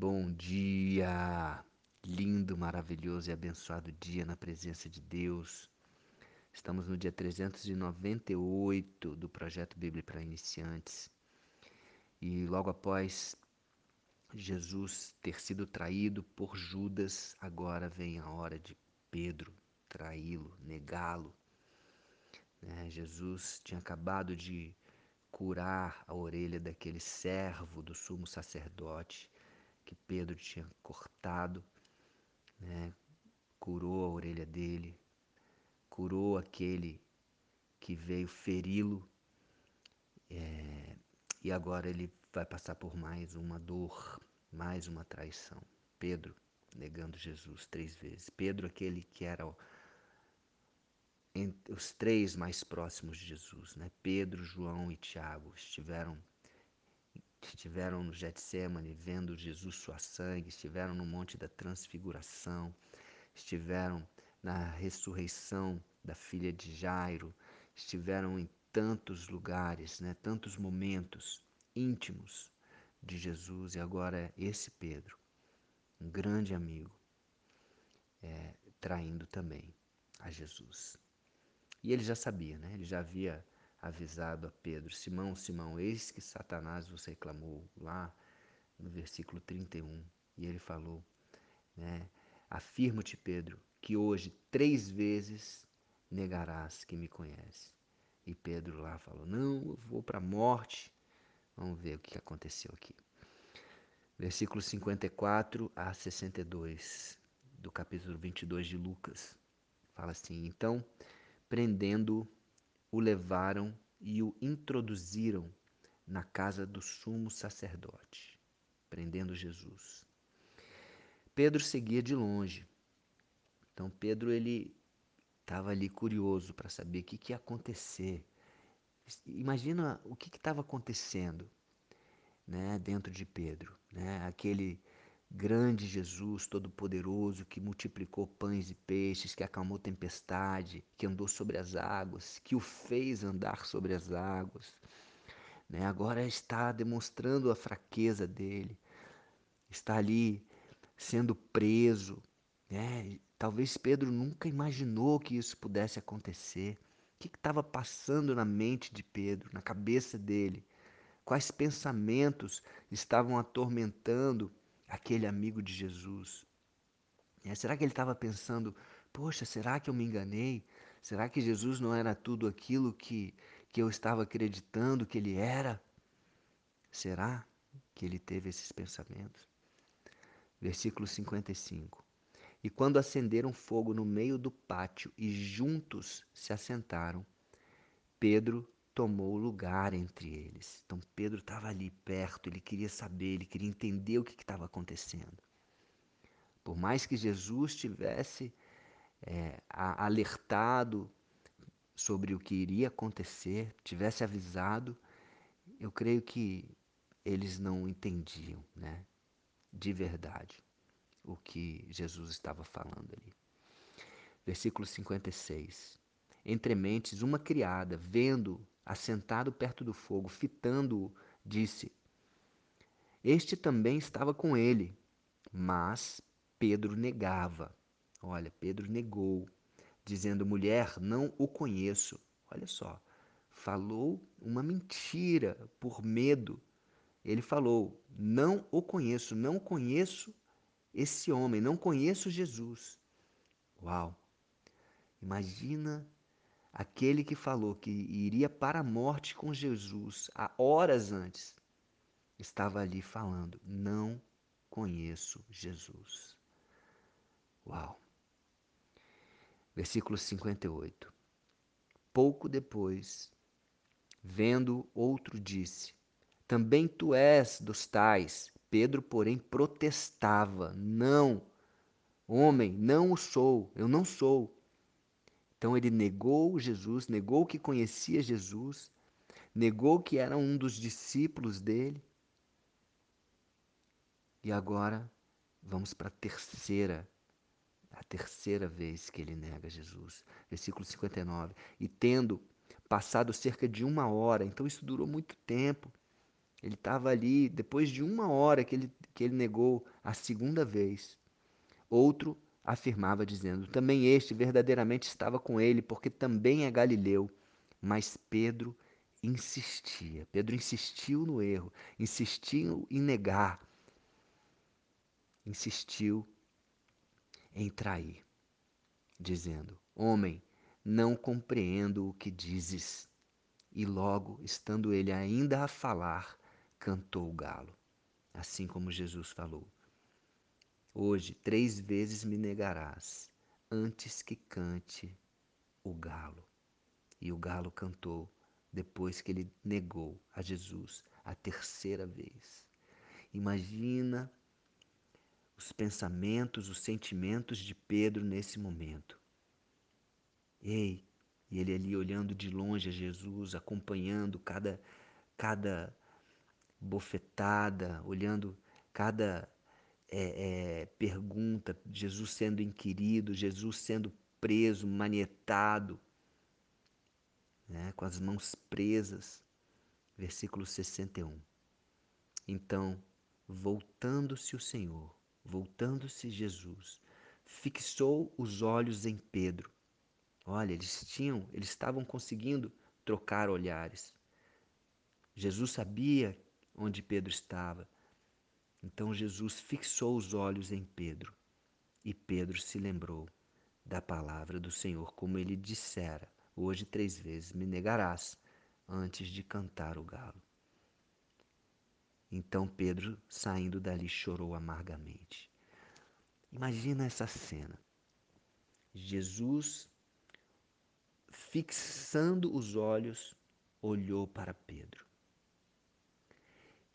Bom dia! Lindo, maravilhoso e abençoado dia na presença de Deus. Estamos no dia 398 do projeto Bíblia para Iniciantes. E logo após Jesus ter sido traído por Judas, agora vem a hora de Pedro traí-lo, negá-lo. Né? Jesus tinha acabado de curar a orelha daquele servo do sumo sacerdote que Pedro tinha cortado, né? curou a orelha dele, curou aquele que veio feri-lo, é, e agora ele vai passar por mais uma dor, mais uma traição. Pedro negando Jesus três vezes. Pedro, aquele que era o, os três mais próximos de Jesus, né? Pedro, João e Tiago estiveram estiveram no Getsemane vendo Jesus suar sangue, estiveram no Monte da Transfiguração, estiveram na ressurreição da filha de Jairo, estiveram em tantos lugares, né, tantos momentos íntimos de Jesus e agora esse Pedro, um grande amigo, é, traindo também a Jesus. E ele já sabia, né? Ele já havia avisado a Pedro: Simão, Simão, eis que Satanás você clamou lá no versículo 31. E ele falou, né? Afirmo-te, Pedro, que hoje três vezes negarás que me conhece. E Pedro lá falou: Não, eu vou para a morte. Vamos ver o que aconteceu aqui. Versículo 54 a 62 do capítulo 22 de Lucas. Fala assim: Então, prendendo o levaram e o introduziram na casa do sumo sacerdote, prendendo Jesus. Pedro seguia de longe. Então Pedro ele estava ali curioso para saber o que, que ia acontecer. Imagina o que estava acontecendo, né, dentro de Pedro, né? Aquele grande Jesus Todo-Poderoso que multiplicou pães e peixes, que acalmou tempestade, que andou sobre as águas, que o fez andar sobre as águas. Né? Agora está demonstrando a fraqueza dele, está ali sendo preso. Né? Talvez Pedro nunca imaginou que isso pudesse acontecer. O que estava passando na mente de Pedro, na cabeça dele? Quais pensamentos estavam atormentando aquele amigo de Jesus. É, será que ele estava pensando, poxa, será que eu me enganei? Será que Jesus não era tudo aquilo que, que eu estava acreditando que ele era? Será que ele teve esses pensamentos? Versículo 55. E quando acenderam fogo no meio do pátio e juntos se assentaram, Pedro tomou lugar entre eles. Então Pedro estava ali perto, ele queria saber, ele queria entender o que estava acontecendo. Por mais que Jesus tivesse é, alertado sobre o que iria acontecer, tivesse avisado, eu creio que eles não entendiam, né, de verdade, o que Jesus estava falando ali. Versículo 56. Entre mentes, uma criada, vendo assentado perto do fogo, fitando-o, disse: Este também estava com ele. Mas Pedro negava. Olha, Pedro negou, dizendo: mulher, não o conheço. Olha só, falou uma mentira por medo. Ele falou: não o conheço, não conheço esse homem, não conheço Jesus. Uau! Imagina aquele que falou que iria para a morte com Jesus há horas antes, estava ali falando: não conheço Jesus. Uau! Versículo 58. Pouco depois, vendo outro, disse: Também tu és dos tais. Pedro, porém, protestava: Não, homem, não o sou, eu não sou. Então ele negou Jesus, negou que conhecia Jesus, negou que era um dos discípulos dele. E agora vamos para a terceira a terceira vez que ele nega Jesus. Versículo 59. E tendo passado cerca de uma hora, então isso durou muito tempo. Ele estava ali, depois de uma hora que ele, que ele negou a segunda vez. Outro afirmava, dizendo: Também este verdadeiramente estava com ele, porque também é galileu. Mas Pedro insistia. Pedro insistiu no erro, insistiu em negar, insistiu em trair, dizendo: Homem, não compreendo o que dizes. E logo, estando ele ainda a falar, cantou o galo, assim como Jesus falou. Hoje, três vezes me negarás, antes que cante o galo. E o galo cantou depois que ele negou a Jesus a terceira vez. Imagina os pensamentos, os sentimentos de Pedro nesse momento. Ei, e ele ali olhando de longe a Jesus, acompanhando cada, cada bofetada, olhando cada é, é, pergunta, Jesus sendo inquirido, Jesus sendo preso, manietado, né, com as mãos presas. Versículo 61. Então, voltando-se o Senhor, voltando-se Jesus, fixou os olhos em Pedro. Olha, eles tinham, eles estavam conseguindo trocar olhares. Jesus sabia onde Pedro estava. Então Jesus fixou os olhos em Pedro. E Pedro se lembrou da palavra do Senhor, como ele dissera: Hoje três vezes me negarás antes de cantar o galo. Então Pedro, saindo dali, chorou amargamente. Imagina essa cena. Jesus, fixando os olhos, olhou para Pedro.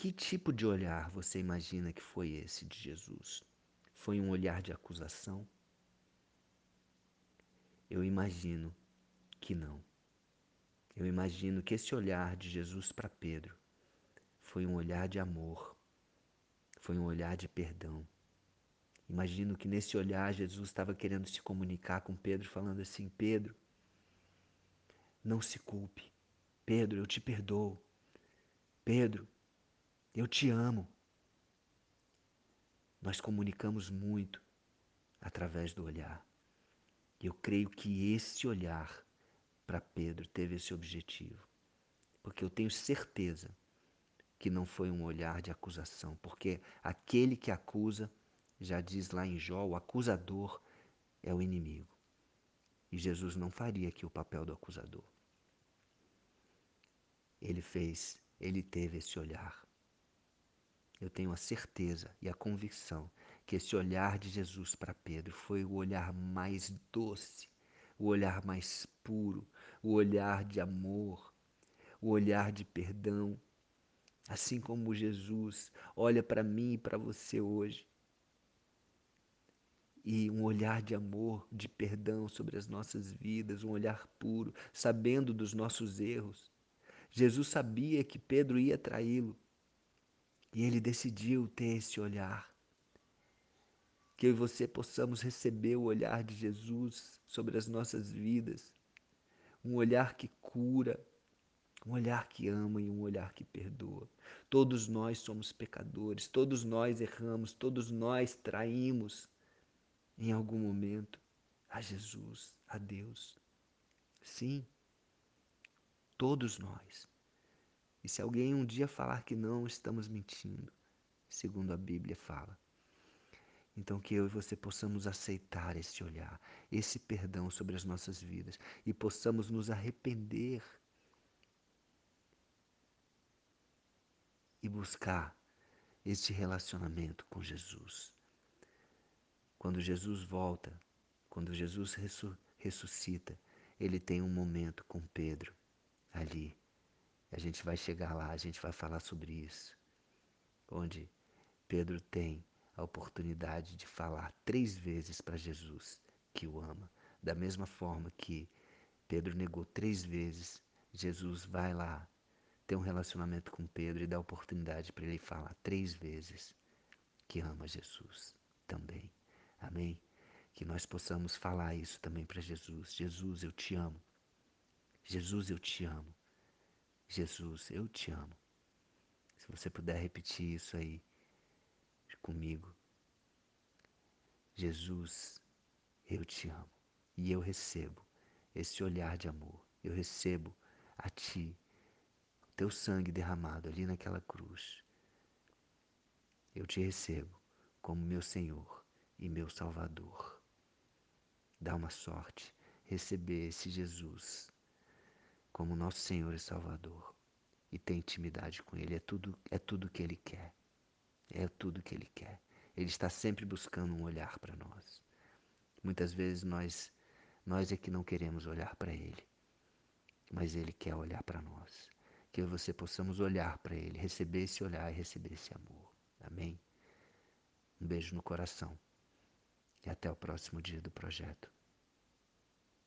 Que tipo de olhar você imagina que foi esse de Jesus? Foi um olhar de acusação? Eu imagino que não. Eu imagino que esse olhar de Jesus para Pedro foi um olhar de amor, foi um olhar de perdão. Imagino que nesse olhar Jesus estava querendo se comunicar com Pedro, falando assim: Pedro, não se culpe. Pedro, eu te perdoo. Pedro, eu te amo. Nós comunicamos muito através do olhar. Eu creio que esse olhar para Pedro teve esse objetivo. Porque eu tenho certeza que não foi um olhar de acusação, porque aquele que acusa, já diz lá em Jó, o acusador é o inimigo. E Jesus não faria aqui o papel do acusador. Ele fez, ele teve esse olhar eu tenho a certeza e a convicção que esse olhar de Jesus para Pedro foi o olhar mais doce, o olhar mais puro, o olhar de amor, o olhar de perdão. Assim como Jesus olha para mim e para você hoje. E um olhar de amor, de perdão sobre as nossas vidas, um olhar puro, sabendo dos nossos erros. Jesus sabia que Pedro ia traí-lo, e ele decidiu ter esse olhar. Que eu e você possamos receber o olhar de Jesus sobre as nossas vidas. Um olhar que cura, um olhar que ama e um olhar que perdoa. Todos nós somos pecadores, todos nós erramos, todos nós traímos em algum momento a Jesus, a Deus. Sim, todos nós. E se alguém um dia falar que não, estamos mentindo, segundo a Bíblia fala. Então, que eu e você possamos aceitar esse olhar, esse perdão sobre as nossas vidas e possamos nos arrepender e buscar este relacionamento com Jesus. Quando Jesus volta, quando Jesus ressuscita, ele tem um momento com Pedro ali a gente vai chegar lá, a gente vai falar sobre isso. Onde Pedro tem a oportunidade de falar três vezes para Jesus que o ama. Da mesma forma que Pedro negou três vezes, Jesus vai lá, tem um relacionamento com Pedro e dá a oportunidade para ele falar três vezes que ama Jesus também. Amém? Que nós possamos falar isso também para Jesus. Jesus, eu te amo. Jesus, eu te amo. Jesus, eu te amo. Se você puder repetir isso aí comigo. Jesus, eu te amo e eu recebo esse olhar de amor. Eu recebo a ti, o teu sangue derramado ali naquela cruz. Eu te recebo como meu Senhor e meu Salvador. Dá uma sorte receber esse Jesus como nosso Senhor e Salvador e ter intimidade com Ele. É tudo, é tudo que Ele quer. É tudo que Ele quer. Ele está sempre buscando um olhar para nós. Muitas vezes nós, nós é que não queremos olhar para Ele, mas Ele quer olhar para nós. Que você possamos olhar para Ele, receber esse olhar e receber esse amor. Amém? Um beijo no coração e até o próximo dia do projeto.